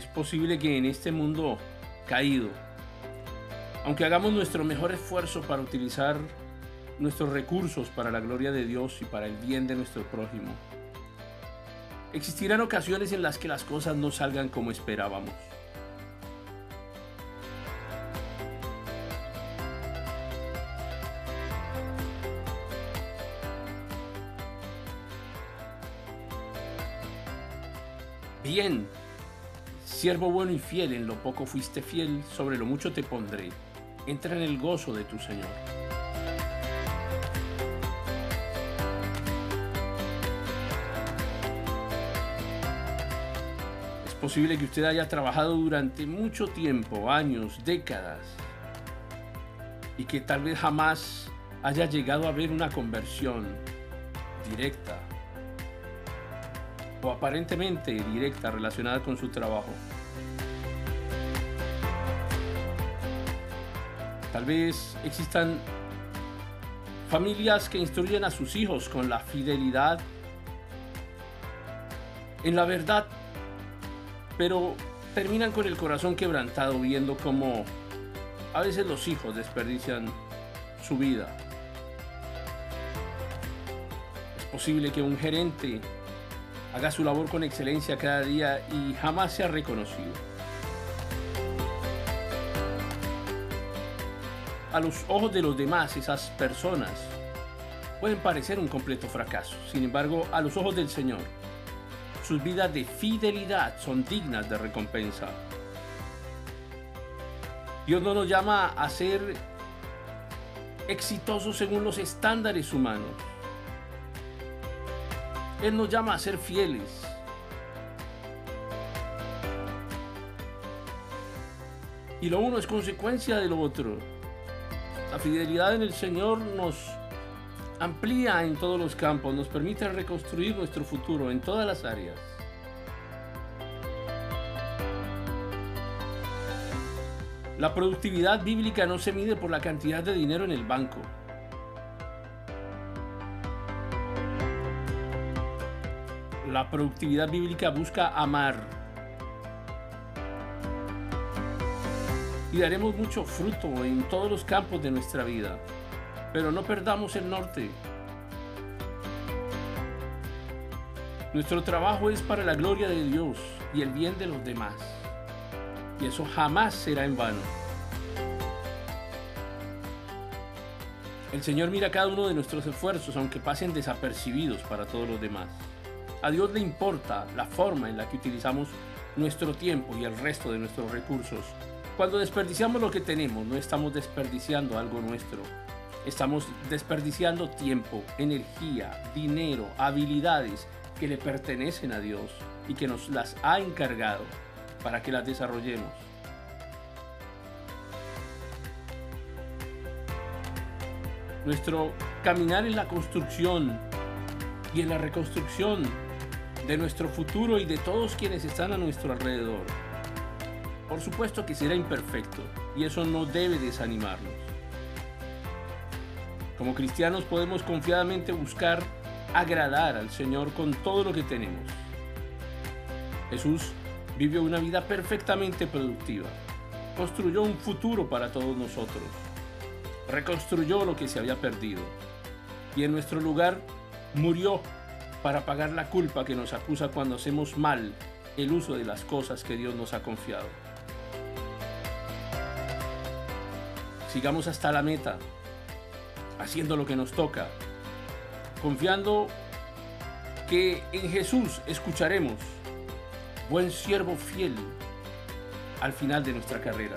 Es posible que en este mundo caído, aunque hagamos nuestro mejor esfuerzo para utilizar nuestros recursos para la gloria de Dios y para el bien de nuestro prójimo, existirán ocasiones en las que las cosas no salgan como esperábamos. Bien, siervo bueno y fiel, en lo poco fuiste fiel, sobre lo mucho te pondré. Entra en el gozo de tu Señor. Es posible que usted haya trabajado durante mucho tiempo, años, décadas, y que tal vez jamás haya llegado a ver una conversión directa o aparentemente directa relacionada con su trabajo. Tal vez existan familias que instruyen a sus hijos con la fidelidad en la verdad, pero terminan con el corazón quebrantado viendo cómo a veces los hijos desperdician su vida. Es posible que un gerente haga su labor con excelencia cada día y jamás sea reconocido. A los ojos de los demás, esas personas pueden parecer un completo fracaso. Sin embargo, a los ojos del Señor, sus vidas de fidelidad son dignas de recompensa. Dios no nos llama a ser exitosos según los estándares humanos él nos llama a ser fieles. Y lo uno es consecuencia de lo otro. La fidelidad en el Señor nos amplía en todos los campos, nos permite reconstruir nuestro futuro en todas las áreas. La productividad bíblica no se mide por la cantidad de dinero en el banco. La productividad bíblica busca amar. Y daremos mucho fruto en todos los campos de nuestra vida. Pero no perdamos el norte. Nuestro trabajo es para la gloria de Dios y el bien de los demás. Y eso jamás será en vano. El Señor mira cada uno de nuestros esfuerzos, aunque pasen desapercibidos para todos los demás. A Dios le importa la forma en la que utilizamos nuestro tiempo y el resto de nuestros recursos. Cuando desperdiciamos lo que tenemos, no estamos desperdiciando algo nuestro. Estamos desperdiciando tiempo, energía, dinero, habilidades que le pertenecen a Dios y que nos las ha encargado para que las desarrollemos. Nuestro caminar en la construcción y en la reconstrucción de nuestro futuro y de todos quienes están a nuestro alrededor. Por supuesto que será imperfecto y eso no debe desanimarnos. Como cristianos podemos confiadamente buscar agradar al Señor con todo lo que tenemos. Jesús vivió una vida perfectamente productiva. Construyó un futuro para todos nosotros. Reconstruyó lo que se había perdido. Y en nuestro lugar murió para pagar la culpa que nos acusa cuando hacemos mal el uso de las cosas que Dios nos ha confiado. Sigamos hasta la meta, haciendo lo que nos toca, confiando que en Jesús escucharemos, buen siervo fiel, al final de nuestra carrera.